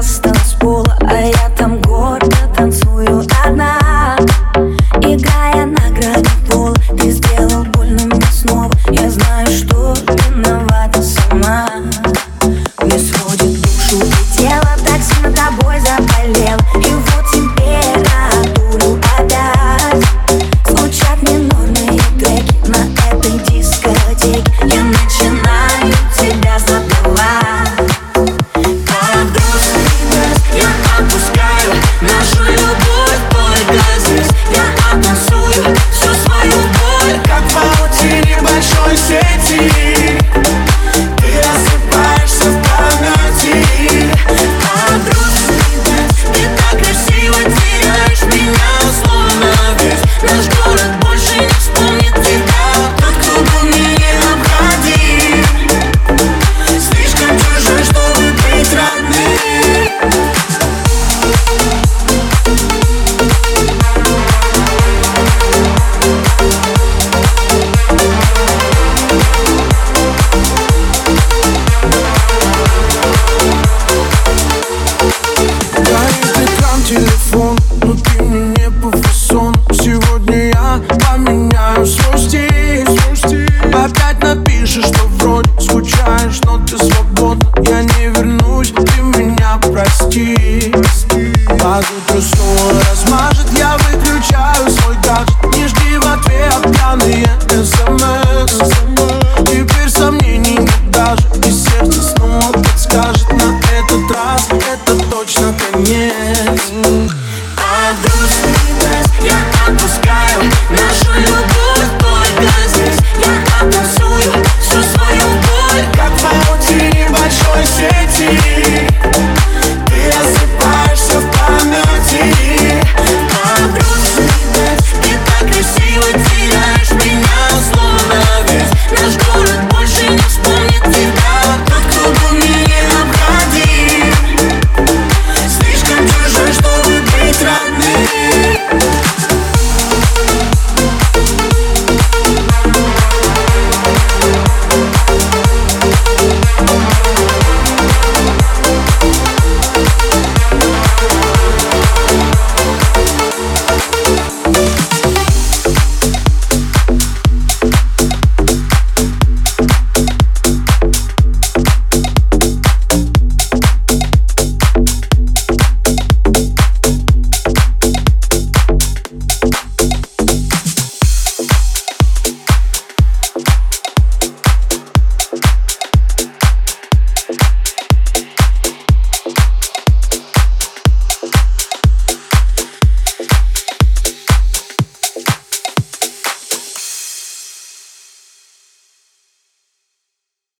hasta знаешь, но ты свободна Я не вернусь, ты меня прости. А Под утро снова размажет, я выключаю свой гаджет. Не жди в ответ пьяные смс. Теперь сомнений нет даже И сердце снова подскажет На этот раз. Это точно конец. А грустный я отпускаю Нашу любовь только здесь. Я отпускаю